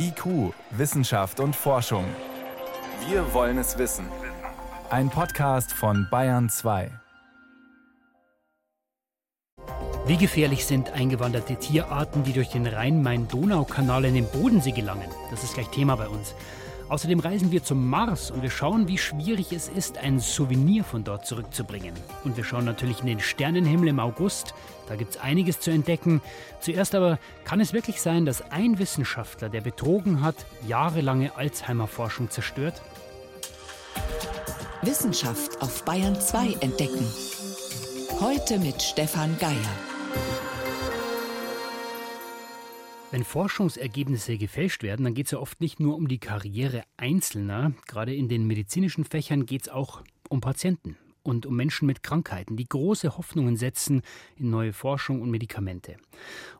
IQ, Wissenschaft und Forschung. Wir wollen es wissen. Ein Podcast von Bayern 2. Wie gefährlich sind eingewanderte Tierarten, die durch den Rhein-Main-Donau-Kanal in den Bodensee gelangen? Das ist gleich Thema bei uns. Außerdem reisen wir zum Mars und wir schauen, wie schwierig es ist, ein Souvenir von dort zurückzubringen. Und wir schauen natürlich in den Sternenhimmel im August. Da gibt es einiges zu entdecken. Zuerst aber kann es wirklich sein, dass ein Wissenschaftler, der betrogen hat, jahrelange Alzheimer-Forschung zerstört? Wissenschaft auf Bayern 2 entdecken. Heute mit Stefan Geier. Wenn Forschungsergebnisse gefälscht werden, dann geht es ja oft nicht nur um die Karriere Einzelner. Gerade in den medizinischen Fächern geht es auch um Patienten und um Menschen mit Krankheiten, die große Hoffnungen setzen in neue Forschung und Medikamente.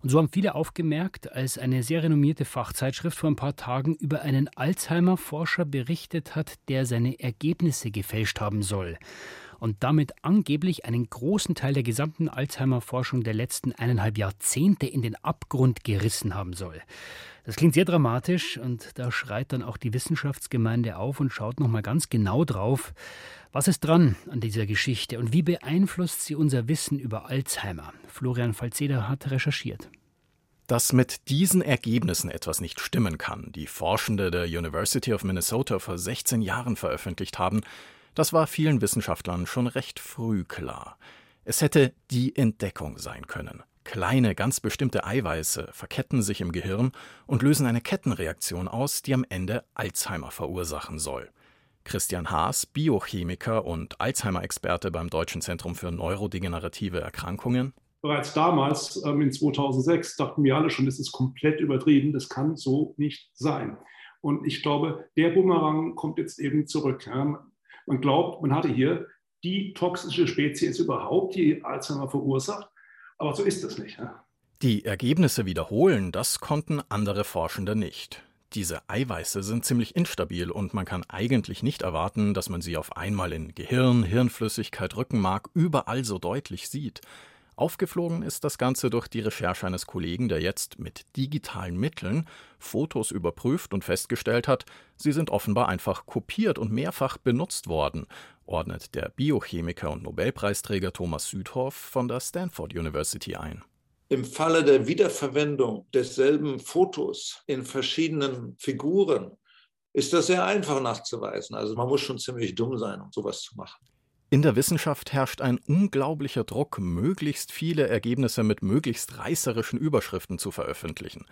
Und so haben viele aufgemerkt, als eine sehr renommierte Fachzeitschrift vor ein paar Tagen über einen Alzheimer-Forscher berichtet hat, der seine Ergebnisse gefälscht haben soll und damit angeblich einen großen Teil der gesamten Alzheimer-Forschung der letzten eineinhalb Jahrzehnte in den Abgrund gerissen haben soll. Das klingt sehr dramatisch und da schreit dann auch die Wissenschaftsgemeinde auf und schaut nochmal ganz genau drauf, was ist dran an dieser Geschichte und wie beeinflusst sie unser Wissen über Alzheimer? Florian Falzeder hat recherchiert. Dass mit diesen Ergebnissen etwas nicht stimmen kann, die Forschende der University of Minnesota vor 16 Jahren veröffentlicht haben, das war vielen Wissenschaftlern schon recht früh klar. Es hätte die Entdeckung sein können. Kleine, ganz bestimmte Eiweiße verketten sich im Gehirn und lösen eine Kettenreaktion aus, die am Ende Alzheimer verursachen soll. Christian Haas, Biochemiker und Alzheimer-Experte beim Deutschen Zentrum für neurodegenerative Erkrankungen. Bereits damals, ähm, in 2006, dachten wir alle schon, das ist komplett übertrieben, das kann so nicht sein. Und ich glaube, der Bumerang kommt jetzt eben zurück. Man glaubt, man hatte hier die toxische Spezies überhaupt, die Alzheimer verursacht. Aber so ist es nicht. Ja? Die Ergebnisse wiederholen, das konnten andere Forschende nicht. Diese Eiweiße sind ziemlich instabil und man kann eigentlich nicht erwarten, dass man sie auf einmal in Gehirn, Hirnflüssigkeit, Rückenmark überall so deutlich sieht. Aufgeflogen ist das Ganze durch die Recherche eines Kollegen, der jetzt mit digitalen Mitteln Fotos überprüft und festgestellt hat, sie sind offenbar einfach kopiert und mehrfach benutzt worden, ordnet der Biochemiker und Nobelpreisträger Thomas Südhoff von der Stanford University ein. Im Falle der Wiederverwendung desselben Fotos in verschiedenen Figuren ist das sehr einfach nachzuweisen. Also man muss schon ziemlich dumm sein, um sowas zu machen. In der Wissenschaft herrscht ein unglaublicher Druck, möglichst viele Ergebnisse mit möglichst reißerischen Überschriften zu veröffentlichen.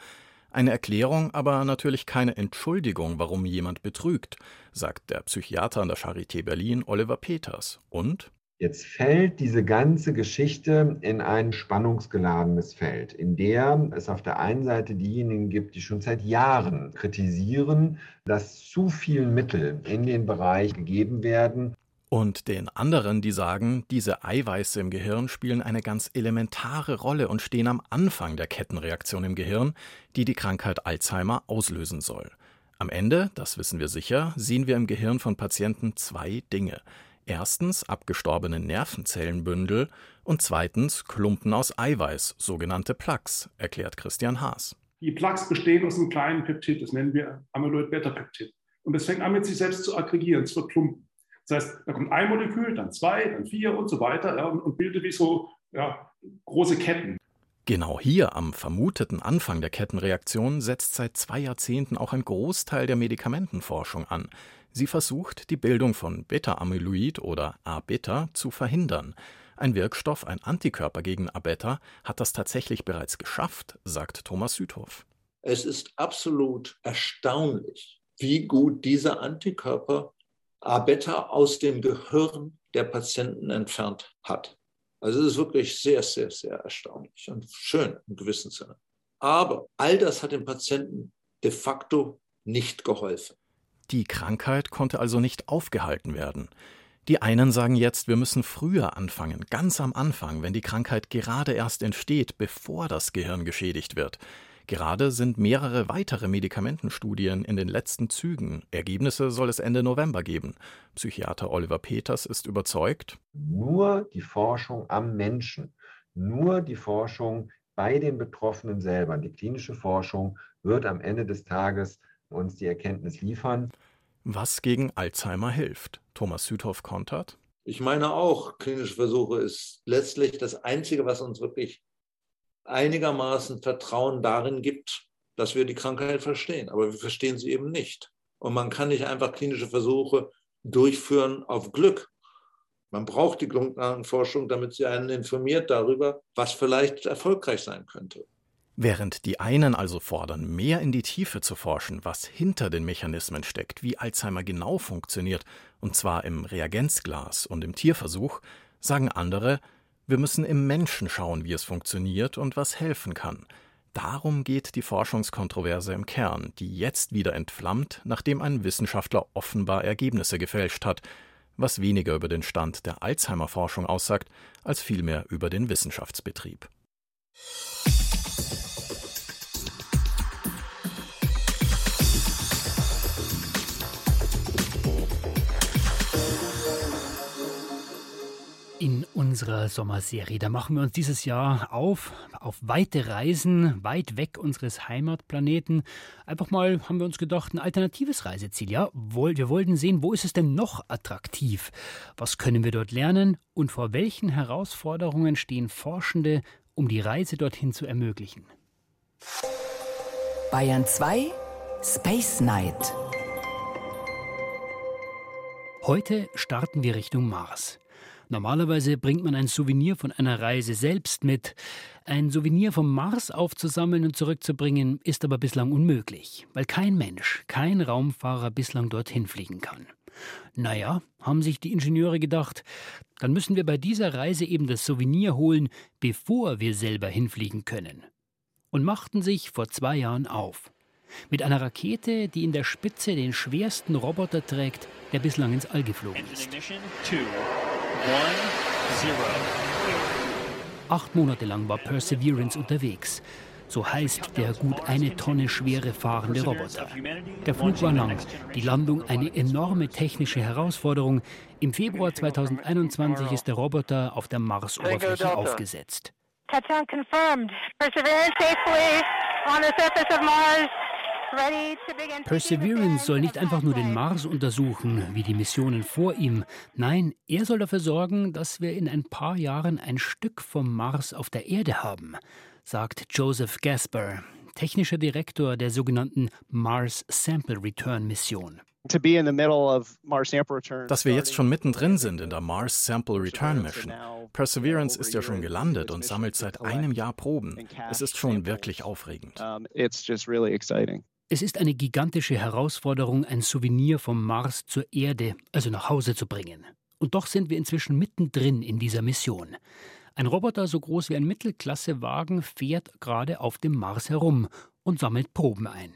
Eine Erklärung, aber natürlich keine Entschuldigung, warum jemand betrügt, sagt der Psychiater an der Charité Berlin Oliver Peters. Und Jetzt fällt diese ganze Geschichte in ein spannungsgeladenes Feld, in der es auf der einen Seite diejenigen gibt, die schon seit Jahren kritisieren, dass zu viele Mittel in den Bereich gegeben werden, und den anderen, die sagen, diese Eiweiße im Gehirn spielen eine ganz elementare Rolle und stehen am Anfang der Kettenreaktion im Gehirn, die die Krankheit Alzheimer auslösen soll. Am Ende, das wissen wir sicher, sehen wir im Gehirn von Patienten zwei Dinge. Erstens abgestorbene Nervenzellenbündel und zweitens Klumpen aus Eiweiß, sogenannte Plaques, erklärt Christian Haas. Die Plaques bestehen aus einem kleinen Peptid, das nennen wir Amyloid-Beta-Peptid. Und es fängt an, mit sich selbst zu aggregieren, es wird Klumpen. Das heißt, da kommt ein Molekül, dann zwei, dann vier und so weiter ja, und, bildet wie so ja, große Ketten. Genau hier am vermuteten Anfang der Kettenreaktion setzt seit zwei Jahrzehnten auch ein Großteil der Medikamentenforschung an. Sie versucht, die Bildung von Beta-Amyloid oder A-Beta zu verhindern. Ein Wirkstoff, ein Antikörper gegen A-Beta, hat das tatsächlich bereits geschafft, sagt Thomas Südhoff. Es ist absolut erstaunlich, wie gut dieser Antikörper A-Beta aus dem Gehirn der Patienten entfernt hat. Also es ist wirklich sehr, sehr, sehr erstaunlich und schön im gewissen Sinne. Aber all das hat dem Patienten de facto nicht geholfen. Die Krankheit konnte also nicht aufgehalten werden. Die einen sagen jetzt, wir müssen früher anfangen, ganz am Anfang, wenn die Krankheit gerade erst entsteht, bevor das Gehirn geschädigt wird. Gerade sind mehrere weitere Medikamentenstudien in den letzten Zügen. Ergebnisse soll es Ende November geben. Psychiater Oliver Peters ist überzeugt. Nur die Forschung am Menschen, nur die Forschung bei den Betroffenen selber. Die klinische Forschung wird am Ende des Tages uns die Erkenntnis liefern. Was gegen Alzheimer hilft? Thomas Südhoff kontert. Ich meine auch, klinische Versuche ist letztlich das Einzige, was uns wirklich einigermaßen Vertrauen darin gibt, dass wir die Krankheit verstehen. Aber wir verstehen sie eben nicht. Und man kann nicht einfach klinische Versuche durchführen auf Glück. Man braucht die Grundlagenforschung, damit sie einen informiert darüber, was vielleicht erfolgreich sein könnte. Während die einen also fordern, mehr in die Tiefe zu forschen, was hinter den Mechanismen steckt, wie Alzheimer genau funktioniert, und zwar im Reagenzglas und im Tierversuch, sagen andere, wir müssen im Menschen schauen, wie es funktioniert und was helfen kann. Darum geht die Forschungskontroverse im Kern, die jetzt wieder entflammt, nachdem ein Wissenschaftler offenbar Ergebnisse gefälscht hat, was weniger über den Stand der Alzheimer-Forschung aussagt, als vielmehr über den Wissenschaftsbetrieb. Unserer Sommerserie, da machen wir uns dieses Jahr auf, auf weite Reisen, weit weg unseres Heimatplaneten. Einfach mal, haben wir uns gedacht, ein alternatives Reiseziel. Ja, wir wollten sehen, wo ist es denn noch attraktiv? Was können wir dort lernen? Und vor welchen Herausforderungen stehen Forschende, um die Reise dorthin zu ermöglichen? Bayern 2 Space Night. Heute starten wir Richtung Mars. Normalerweise bringt man ein Souvenir von einer Reise selbst mit. Ein Souvenir vom Mars aufzusammeln und zurückzubringen, ist aber bislang unmöglich, weil kein Mensch, kein Raumfahrer bislang dorthin fliegen kann. Naja, haben sich die Ingenieure gedacht, dann müssen wir bei dieser Reise eben das Souvenir holen, bevor wir selber hinfliegen können. Und machten sich vor zwei Jahren auf. Mit einer Rakete, die in der Spitze den schwersten Roboter trägt, der bislang ins All geflogen ist. Acht Monate lang war Perseverance unterwegs. So heißt der gut eine Tonne schwere fahrende Roboter. Der Flug war lang, die Landung eine enorme technische Herausforderung. Im Februar 2021 ist der Roboter auf der Marsoberfläche aufgesetzt. Touchdown confirmed. Perseverance safely on the surface of Mars. Perseverance soll nicht einfach nur den Mars untersuchen, wie die Missionen vor ihm. Nein, er soll dafür sorgen, dass wir in ein paar Jahren ein Stück vom Mars auf der Erde haben, sagt Joseph Gasper, technischer Direktor der sogenannten Mars Sample Return Mission. Dass wir jetzt schon mittendrin sind in der Mars Sample Return Mission. Perseverance ist ja schon gelandet und sammelt seit einem Jahr Proben. Es ist schon wirklich aufregend. Es ist eine gigantische Herausforderung, ein Souvenir vom Mars zur Erde, also nach Hause zu bringen. Und doch sind wir inzwischen mittendrin in dieser Mission. Ein Roboter so groß wie ein Mittelklassewagen fährt gerade auf dem Mars herum und sammelt Proben ein.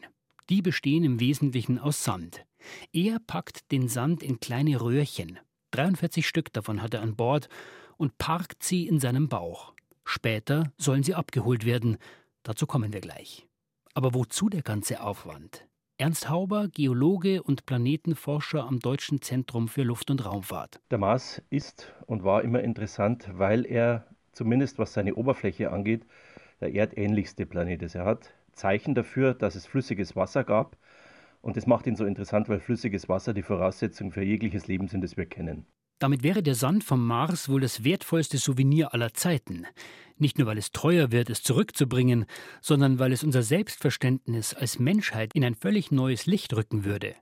Die bestehen im Wesentlichen aus Sand. Er packt den Sand in kleine Röhrchen. 43 Stück davon hat er an Bord und parkt sie in seinem Bauch. Später sollen sie abgeholt werden. Dazu kommen wir gleich. Aber wozu der ganze Aufwand? Ernst Hauber, Geologe und Planetenforscher am Deutschen Zentrum für Luft- und Raumfahrt. Der Mars ist und war immer interessant, weil er, zumindest was seine Oberfläche angeht, der erdähnlichste Planet ist. Er hat Zeichen dafür, dass es flüssiges Wasser gab. Und das macht ihn so interessant, weil flüssiges Wasser die Voraussetzung für jegliches Leben sind, das wir kennen. Damit wäre der Sand vom Mars wohl das wertvollste Souvenir aller Zeiten. Nicht nur, weil es teuer wird, es zurückzubringen, sondern weil es unser Selbstverständnis als Menschheit in ein völlig neues Licht rücken würde.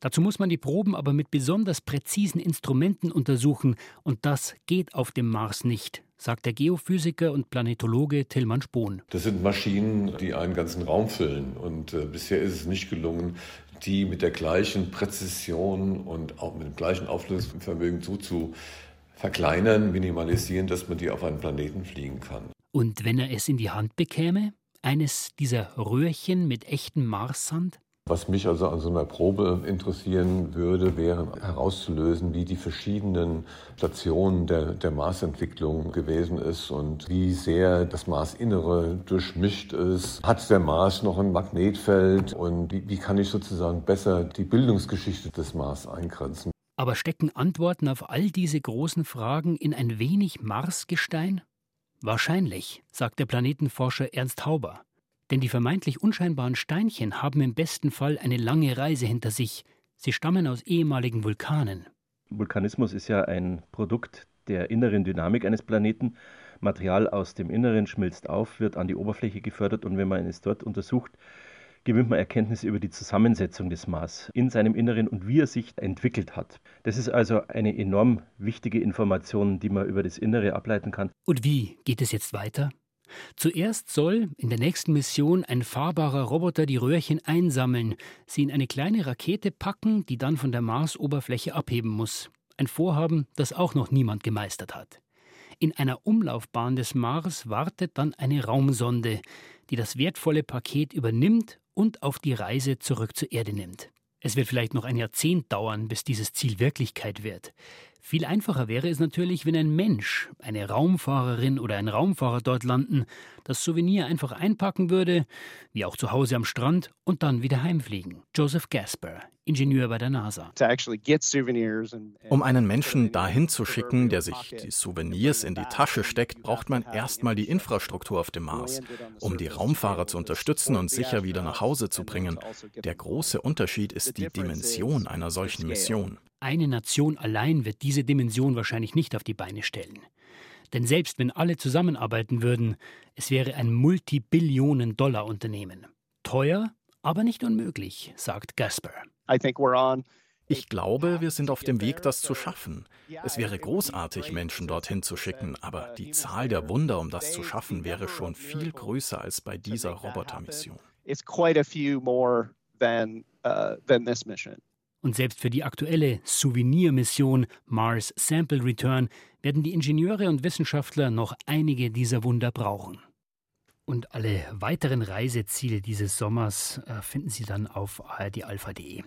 Dazu muss man die Proben aber mit besonders präzisen Instrumenten untersuchen, und das geht auf dem Mars nicht, sagt der Geophysiker und Planetologe Tillmann Spohn. Das sind Maschinen, die einen ganzen Raum füllen. Und äh, bisher ist es nicht gelungen, die mit der gleichen Präzision und auch mit dem gleichen Auflösungsvermögen so zu verkleinern, minimalisieren, dass man die auf einen Planeten fliegen kann. Und wenn er es in die Hand bekäme? Eines dieser Röhrchen mit echtem Marssand? Was mich also an so einer Probe interessieren würde, wäre herauszulösen, wie die verschiedenen Stationen der, der Marsentwicklung gewesen ist und wie sehr das Marsinnere durchmischt ist. Hat der Mars noch ein Magnetfeld und wie, wie kann ich sozusagen besser die Bildungsgeschichte des Mars eingrenzen? Aber stecken Antworten auf all diese großen Fragen in ein wenig Marsgestein? Wahrscheinlich, sagt der Planetenforscher Ernst Hauber. Denn die vermeintlich unscheinbaren Steinchen haben im besten Fall eine lange Reise hinter sich. Sie stammen aus ehemaligen Vulkanen. Vulkanismus ist ja ein Produkt der inneren Dynamik eines Planeten. Material aus dem Inneren schmilzt auf, wird an die Oberfläche gefördert und wenn man es dort untersucht, gewinnt man Erkenntnisse über die Zusammensetzung des Mars in seinem Inneren und wie er sich entwickelt hat. Das ist also eine enorm wichtige Information, die man über das Innere ableiten kann. Und wie geht es jetzt weiter? Zuerst soll in der nächsten Mission ein fahrbarer Roboter die Röhrchen einsammeln, sie in eine kleine Rakete packen, die dann von der Marsoberfläche abheben muss. Ein Vorhaben, das auch noch niemand gemeistert hat. In einer Umlaufbahn des Mars wartet dann eine Raumsonde, die das wertvolle Paket übernimmt und auf die Reise zurück zur Erde nimmt. Es wird vielleicht noch ein Jahrzehnt dauern, bis dieses Ziel Wirklichkeit wird. Viel einfacher wäre es natürlich, wenn ein Mensch, eine Raumfahrerin oder ein Raumfahrer dort landen, das Souvenir einfach einpacken würde, wie auch zu Hause am Strand, und dann wieder heimfliegen. Joseph Gasper, Ingenieur bei der NASA. Um einen Menschen dahin zu schicken, der sich die Souvenirs in die Tasche steckt, braucht man erstmal die Infrastruktur auf dem Mars, um die Raumfahrer zu unterstützen und sicher wieder nach Hause zu bringen. Der große Unterschied ist die Dimension einer solchen Mission. Eine Nation allein wird diese Dimension wahrscheinlich nicht auf die Beine stellen. Denn selbst wenn alle zusammenarbeiten würden, es wäre ein Multibillionen-Dollar-Unternehmen. Teuer, aber nicht unmöglich, sagt Gasper. Ich glaube, wir sind auf dem Weg, das zu schaffen. Es wäre großartig, Menschen dorthin zu schicken, aber die Zahl der Wunder, um das zu schaffen, wäre schon viel größer als bei dieser Robotermission. Und selbst für die aktuelle Souvenir-Mission Mars Sample Return werden die Ingenieure und Wissenschaftler noch einige dieser Wunder brauchen. Und alle weiteren Reiseziele dieses Sommers äh, finden Sie dann auf ardalpha.de.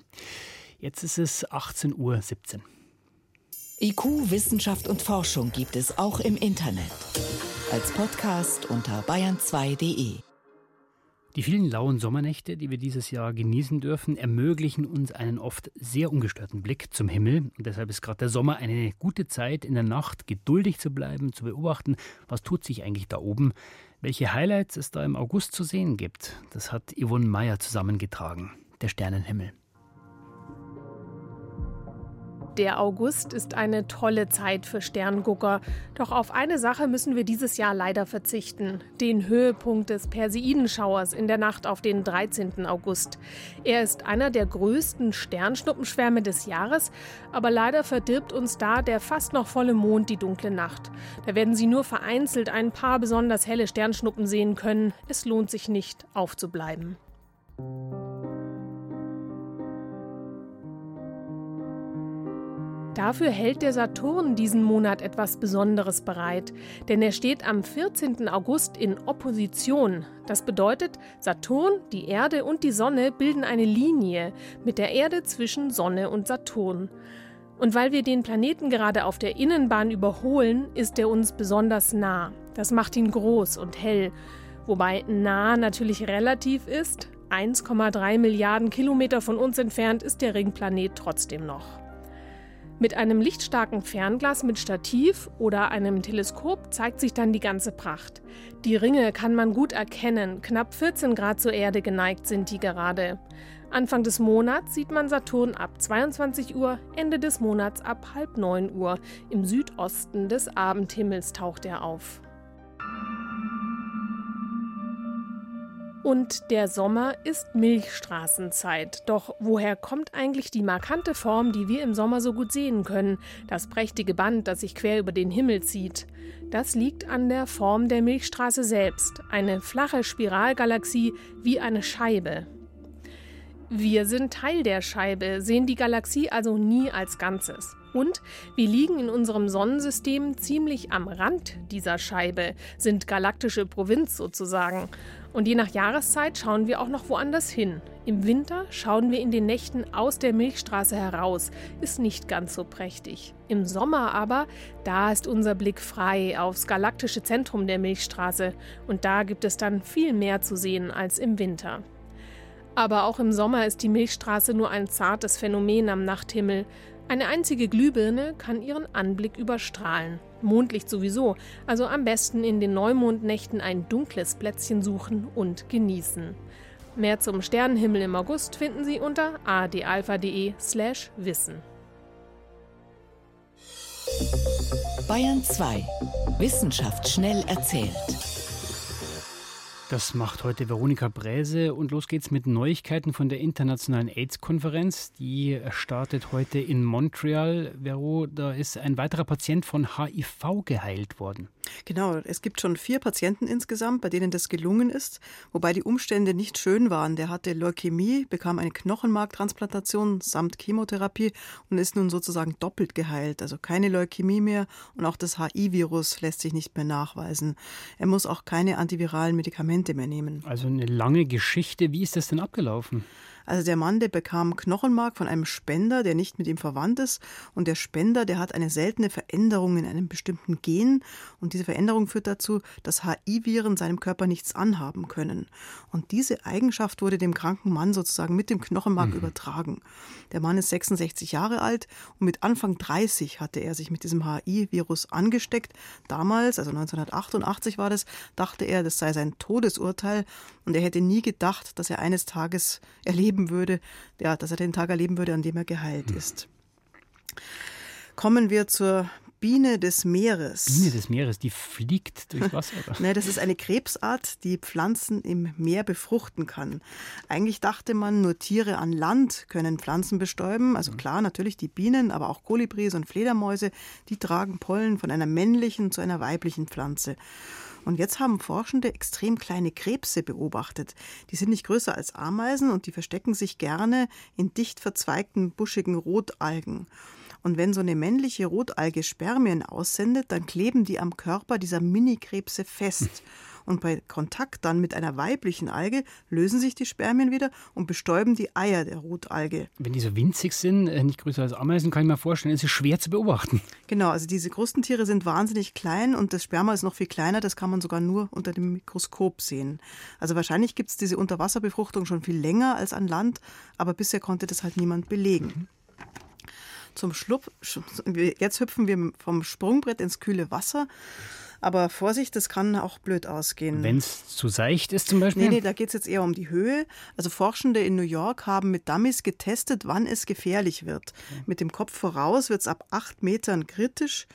Jetzt ist es 18.17 Uhr. IQ, Wissenschaft und Forschung gibt es auch im Internet. Als Podcast unter bayern2.de. Die vielen lauen Sommernächte, die wir dieses Jahr genießen dürfen, ermöglichen uns einen oft sehr ungestörten Blick zum Himmel. Und deshalb ist gerade der Sommer eine gute Zeit, in der Nacht geduldig zu bleiben, zu beobachten, was tut sich eigentlich da oben, welche Highlights es da im August zu sehen gibt. Das hat Yvonne Meyer zusammengetragen, der Sternenhimmel. Der August ist eine tolle Zeit für Sterngucker. Doch auf eine Sache müssen wir dieses Jahr leider verzichten. Den Höhepunkt des Perseidenschauers in der Nacht auf den 13. August. Er ist einer der größten Sternschnuppenschwärme des Jahres, aber leider verdirbt uns da der fast noch volle Mond die dunkle Nacht. Da werden Sie nur vereinzelt ein paar besonders helle Sternschnuppen sehen können. Es lohnt sich nicht, aufzubleiben. Dafür hält der Saturn diesen Monat etwas Besonderes bereit, denn er steht am 14. August in Opposition. Das bedeutet, Saturn, die Erde und die Sonne bilden eine Linie mit der Erde zwischen Sonne und Saturn. Und weil wir den Planeten gerade auf der Innenbahn überholen, ist er uns besonders nah. Das macht ihn groß und hell. Wobei nah natürlich relativ ist. 1,3 Milliarden Kilometer von uns entfernt ist der Ringplanet trotzdem noch. Mit einem lichtstarken Fernglas mit Stativ oder einem Teleskop zeigt sich dann die ganze Pracht. Die Ringe kann man gut erkennen, knapp 14 Grad zur Erde geneigt sind die gerade. Anfang des Monats sieht man Saturn ab 22 Uhr, Ende des Monats ab halb 9 Uhr. Im Südosten des Abendhimmels taucht er auf. Und der Sommer ist Milchstraßenzeit. Doch woher kommt eigentlich die markante Form, die wir im Sommer so gut sehen können? Das prächtige Band, das sich quer über den Himmel zieht. Das liegt an der Form der Milchstraße selbst. Eine flache Spiralgalaxie wie eine Scheibe. Wir sind Teil der Scheibe, sehen die Galaxie also nie als Ganzes. Und wir liegen in unserem Sonnensystem ziemlich am Rand dieser Scheibe, sind galaktische Provinz sozusagen. Und je nach Jahreszeit schauen wir auch noch woanders hin. Im Winter schauen wir in den Nächten aus der Milchstraße heraus, ist nicht ganz so prächtig. Im Sommer aber, da ist unser Blick frei aufs galaktische Zentrum der Milchstraße und da gibt es dann viel mehr zu sehen als im Winter. Aber auch im Sommer ist die Milchstraße nur ein zartes Phänomen am Nachthimmel. Eine einzige Glühbirne kann ihren Anblick überstrahlen. Mondlicht sowieso, also am besten in den Neumondnächten ein dunkles Plätzchen suchen und genießen. Mehr zum Sternenhimmel im August finden Sie unter adalpha.de/slash wissen. Bayern 2. Wissenschaft schnell erzählt. Das macht heute Veronika Bräse und los geht's mit Neuigkeiten von der Internationalen AIDS-Konferenz. Die startet heute in Montreal. Vero, da ist ein weiterer Patient von HIV geheilt worden. Genau, es gibt schon vier Patienten insgesamt, bei denen das gelungen ist, wobei die Umstände nicht schön waren. Der hatte Leukämie, bekam eine Knochenmarktransplantation samt Chemotherapie und ist nun sozusagen doppelt geheilt. Also keine Leukämie mehr und auch das HIV-Virus lässt sich nicht mehr nachweisen. Er muss auch keine antiviralen Medikamente mehr nehmen. Also eine lange Geschichte. Wie ist das denn abgelaufen? Also der Mann, der bekam Knochenmark von einem Spender, der nicht mit ihm verwandt ist. Und der Spender, der hat eine seltene Veränderung in einem bestimmten Gen. Und diese Veränderung führt dazu, dass HI-Viren seinem Körper nichts anhaben können. Und diese Eigenschaft wurde dem kranken Mann sozusagen mit dem Knochenmark mhm. übertragen. Der Mann ist 66 Jahre alt und mit Anfang 30 hatte er sich mit diesem HI-Virus angesteckt. Damals, also 1988 war das, dachte er, das sei sein Todesurteil. Und er hätte nie gedacht, dass er eines Tages erleben erleben würde, ja, dass er den Tag erleben würde, an dem er geheilt hm. ist. Kommen wir zur Biene des Meeres. Biene des Meeres, die fliegt durchs Wasser. Nein, das ist eine Krebsart, die Pflanzen im Meer befruchten kann. Eigentlich dachte man, nur Tiere an Land können Pflanzen bestäuben. Also hm. klar, natürlich die Bienen, aber auch Kolibris und Fledermäuse, die tragen Pollen von einer männlichen zu einer weiblichen Pflanze. Und jetzt haben Forschende extrem kleine Krebse beobachtet. Die sind nicht größer als Ameisen und die verstecken sich gerne in dicht verzweigten, buschigen Rotalgen. Und wenn so eine männliche Rotalge Spermien aussendet, dann kleben die am Körper dieser Minikrebse fest. Und bei Kontakt dann mit einer weiblichen Alge lösen sich die Spermien wieder und bestäuben die Eier der Rotalge. Wenn die so winzig sind, äh, nicht größer als Ameisen, kann ich mir vorstellen, ist es schwer zu beobachten. Genau, also diese Krustentiere sind wahnsinnig klein und das Sperma ist noch viel kleiner. Das kann man sogar nur unter dem Mikroskop sehen. Also wahrscheinlich gibt es diese Unterwasserbefruchtung schon viel länger als an Land, aber bisher konnte das halt niemand belegen. Zum Schlupp, jetzt hüpfen wir vom Sprungbrett ins kühle Wasser. Aber Vorsicht, das kann auch blöd ausgehen. Wenn es zu seicht ist zum Beispiel? Nee, nee, da geht es jetzt eher um die Höhe. Also Forschende in New York haben mit Dummies getestet, wann es gefährlich wird. Mit dem Kopf voraus wird es ab acht Metern kritisch.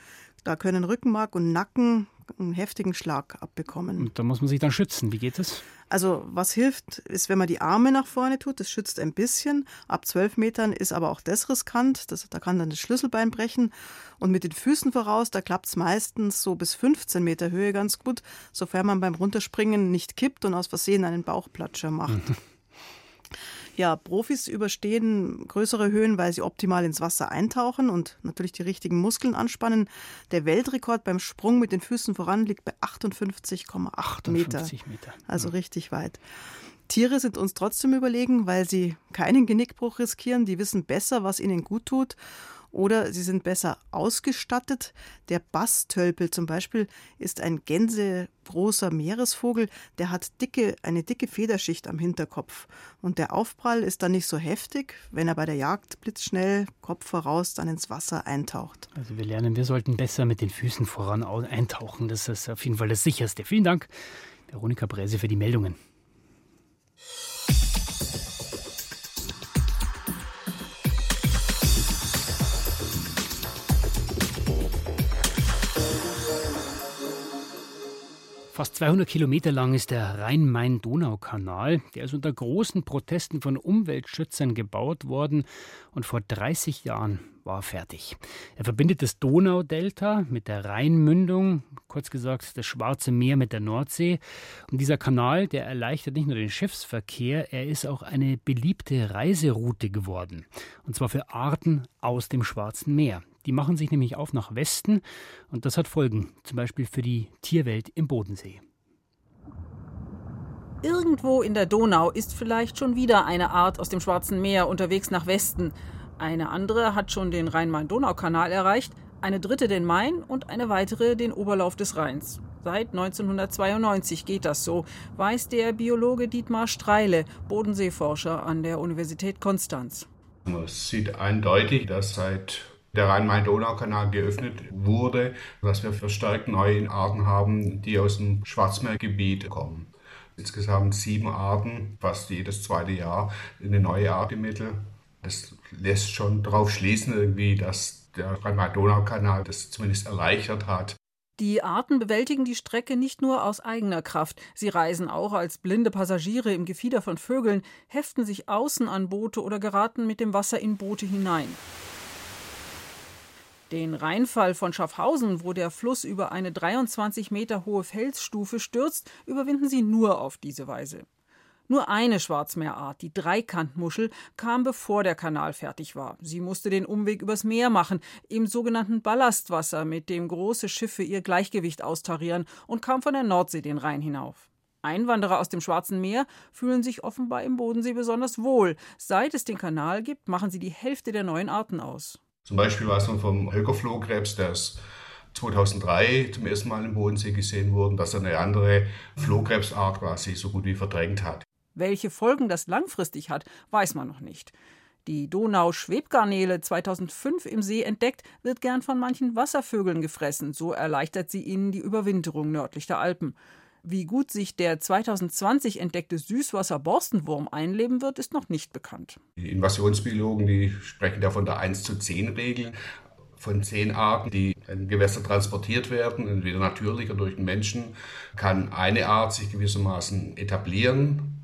Da können Rückenmark und Nacken einen heftigen Schlag abbekommen. Und da muss man sich dann schützen. Wie geht es? Also was hilft, ist, wenn man die Arme nach vorne tut, das schützt ein bisschen. Ab zwölf Metern ist aber auch das riskant, das, da kann dann das Schlüsselbein brechen. Und mit den Füßen voraus, da klappt es meistens so bis 15 Meter Höhe ganz gut, sofern man beim Runterspringen nicht kippt und aus Versehen einen Bauchplatscher macht. Ja, Profis überstehen größere Höhen, weil sie optimal ins Wasser eintauchen und natürlich die richtigen Muskeln anspannen. Der Weltrekord beim Sprung mit den Füßen voran liegt bei 58,8 Meter. Meter. Also richtig weit. Tiere sind uns trotzdem überlegen, weil sie keinen Genickbruch riskieren. Die wissen besser, was ihnen gut tut oder sie sind besser ausgestattet. Der Bastölpel zum Beispiel ist ein gänsegroßer Meeresvogel, der hat dicke, eine dicke Federschicht am Hinterkopf. Und der Aufprall ist dann nicht so heftig, wenn er bei der Jagd blitzschnell Kopf voraus dann ins Wasser eintaucht. Also wir lernen, wir sollten besser mit den Füßen voran eintauchen. Das ist auf jeden Fall das sicherste. Vielen Dank, Veronika Bräse, für die Meldungen. Fast 200 Kilometer lang ist der Rhein-Main-Donau-Kanal. Der ist unter großen Protesten von Umweltschützern gebaut worden und vor 30 Jahren war er fertig. Er verbindet das Donaudelta mit der Rheinmündung, kurz gesagt das Schwarze Meer mit der Nordsee. Und dieser Kanal, der erleichtert nicht nur den Schiffsverkehr, er ist auch eine beliebte Reiseroute geworden. Und zwar für Arten aus dem Schwarzen Meer. Die machen sich nämlich auf nach Westen und das hat Folgen, zum Beispiel für die Tierwelt im Bodensee. Irgendwo in der Donau ist vielleicht schon wieder eine Art aus dem Schwarzen Meer unterwegs nach Westen. Eine andere hat schon den Rhein-Main-Donau-Kanal erreicht, eine dritte den Main und eine weitere den Oberlauf des Rheins. Seit 1992 geht das so, weiß der Biologe Dietmar Streile, Bodenseeforscher an der Universität Konstanz. Man sieht eindeutig, dass seit der Rhein-Main-Donau-Kanal geöffnet wurde, dass wir verstärkt neue Arten haben, die aus dem Schwarzmeergebiet kommen. Insgesamt sieben Arten, fast jedes zweite Jahr eine neue Art im Mittel. Das lässt schon darauf schließen, irgendwie, dass der Rhein-Main-Donau-Kanal das zumindest erleichtert hat. Die Arten bewältigen die Strecke nicht nur aus eigener Kraft. Sie reisen auch als blinde Passagiere im Gefieder von Vögeln, heften sich außen an Boote oder geraten mit dem Wasser in Boote hinein. Den Rheinfall von Schaffhausen, wo der Fluss über eine 23 Meter hohe Felsstufe stürzt, überwinden sie nur auf diese Weise. Nur eine Schwarzmeerart, die Dreikantmuschel, kam bevor der Kanal fertig war. Sie musste den Umweg übers Meer machen, im sogenannten Ballastwasser, mit dem große Schiffe ihr Gleichgewicht austarieren und kam von der Nordsee den Rhein hinauf. Einwanderer aus dem Schwarzen Meer fühlen sich offenbar im Bodensee besonders wohl. Seit es den Kanal gibt, machen sie die Hälfte der neuen Arten aus. Zum Beispiel weiß man vom Höckerflohkrebs, der ist 2003 zum ersten Mal im Bodensee gesehen worden, dass er eine andere Flohkrebsart quasi so gut wie verdrängt hat. Welche Folgen das langfristig hat, weiß man noch nicht. Die Donau-Schwebgarnele 2005 im See entdeckt, wird gern von manchen Wasservögeln gefressen. So erleichtert sie ihnen die Überwinterung nördlich der Alpen. Wie gut sich der 2020 entdeckte Süßwasser-Borstenwurm einleben wird, ist noch nicht bekannt. Die Invasionsbiologen die sprechen da von der 1 zu 10 Regel. Von zehn Arten, die in Gewässer transportiert werden, entweder natürlich oder durch den Menschen, kann eine Art sich gewissermaßen etablieren.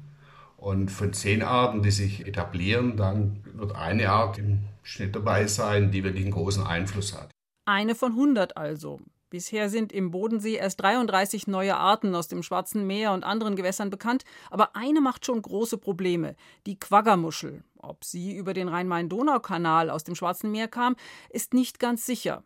Und von zehn Arten, die sich etablieren, dann wird eine Art im Schnitt dabei sein, die wirklich einen großen Einfluss hat. Eine von 100 also. Bisher sind im Bodensee erst 33 neue Arten aus dem Schwarzen Meer und anderen Gewässern bekannt, aber eine macht schon große Probleme, die Quaggermuschel. Ob sie über den Rhein-Main-Donau-Kanal aus dem Schwarzen Meer kam, ist nicht ganz sicher.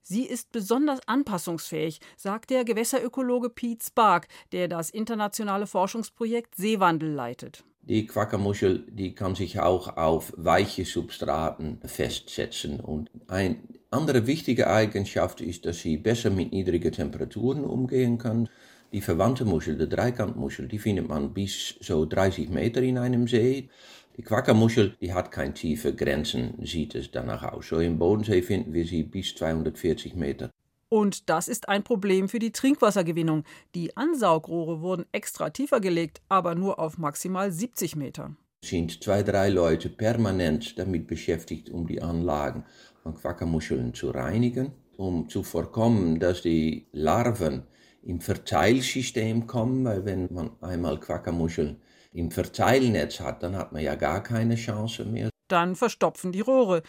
Sie ist besonders anpassungsfähig, sagt der Gewässerökologe Pete Spark, der das internationale Forschungsprojekt Seewandel leitet. Die Quackermuschel die kann sich auch auf weiche Substraten festsetzen. Und eine andere wichtige Eigenschaft ist, dass sie besser mit niedrigen Temperaturen umgehen kann. Die verwandte Muschel, die Dreikantmuschel, die findet man bis so 30 Meter in einem See. Die Quackermuschel, die hat keine tiefe Grenzen, sieht es danach aus. So im Bodensee finden wir sie bis 240 Meter. Und das ist ein Problem für die Trinkwassergewinnung. Die Ansaugrohre wurden extra tiefer gelegt, aber nur auf maximal 70 Meter. Sind zwei, drei Leute permanent damit beschäftigt, um die Anlagen von Quackermuscheln zu reinigen, um zu vorkommen, dass die Larven im Verteilsystem kommen, weil wenn man einmal Quackermuscheln im Verteilnetz hat, dann hat man ja gar keine Chance mehr. Dann verstopfen die Rohre.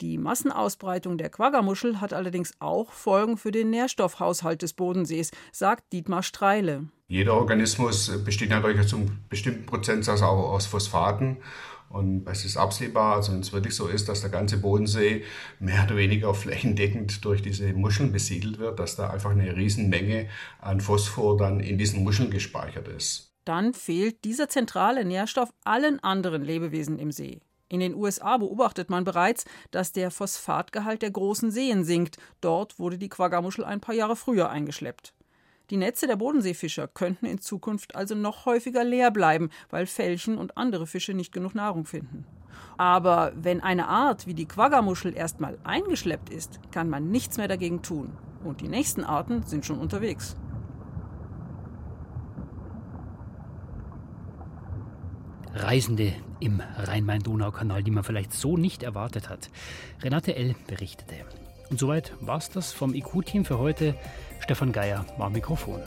Die Massenausbreitung der Quaggermuschel hat allerdings auch Folgen für den Nährstoffhaushalt des Bodensees, sagt Dietmar Streile. Jeder Organismus besteht natürlich zum bestimmten Prozentsatz auch aus Phosphaten. Und es ist absehbar, also wenn es wirklich so ist, dass der ganze Bodensee mehr oder weniger flächendeckend durch diese Muscheln besiedelt wird, dass da einfach eine Riesenmenge an Phosphor dann in diesen Muscheln gespeichert ist. Dann fehlt dieser zentrale Nährstoff allen anderen Lebewesen im See. In den USA beobachtet man bereits, dass der Phosphatgehalt der großen Seen sinkt. Dort wurde die Quaggamuschel ein paar Jahre früher eingeschleppt. Die Netze der Bodenseefischer könnten in Zukunft also noch häufiger leer bleiben, weil Felchen und andere Fische nicht genug Nahrung finden. Aber wenn eine Art wie die Quaggamuschel erstmal eingeschleppt ist, kann man nichts mehr dagegen tun. Und die nächsten Arten sind schon unterwegs. Reisende im Rhein-Main-Donau-Kanal, die man vielleicht so nicht erwartet hat. Renate L. berichtete. Und soweit war es das vom IQ-Team für heute. Stefan Geier war Mikrofon.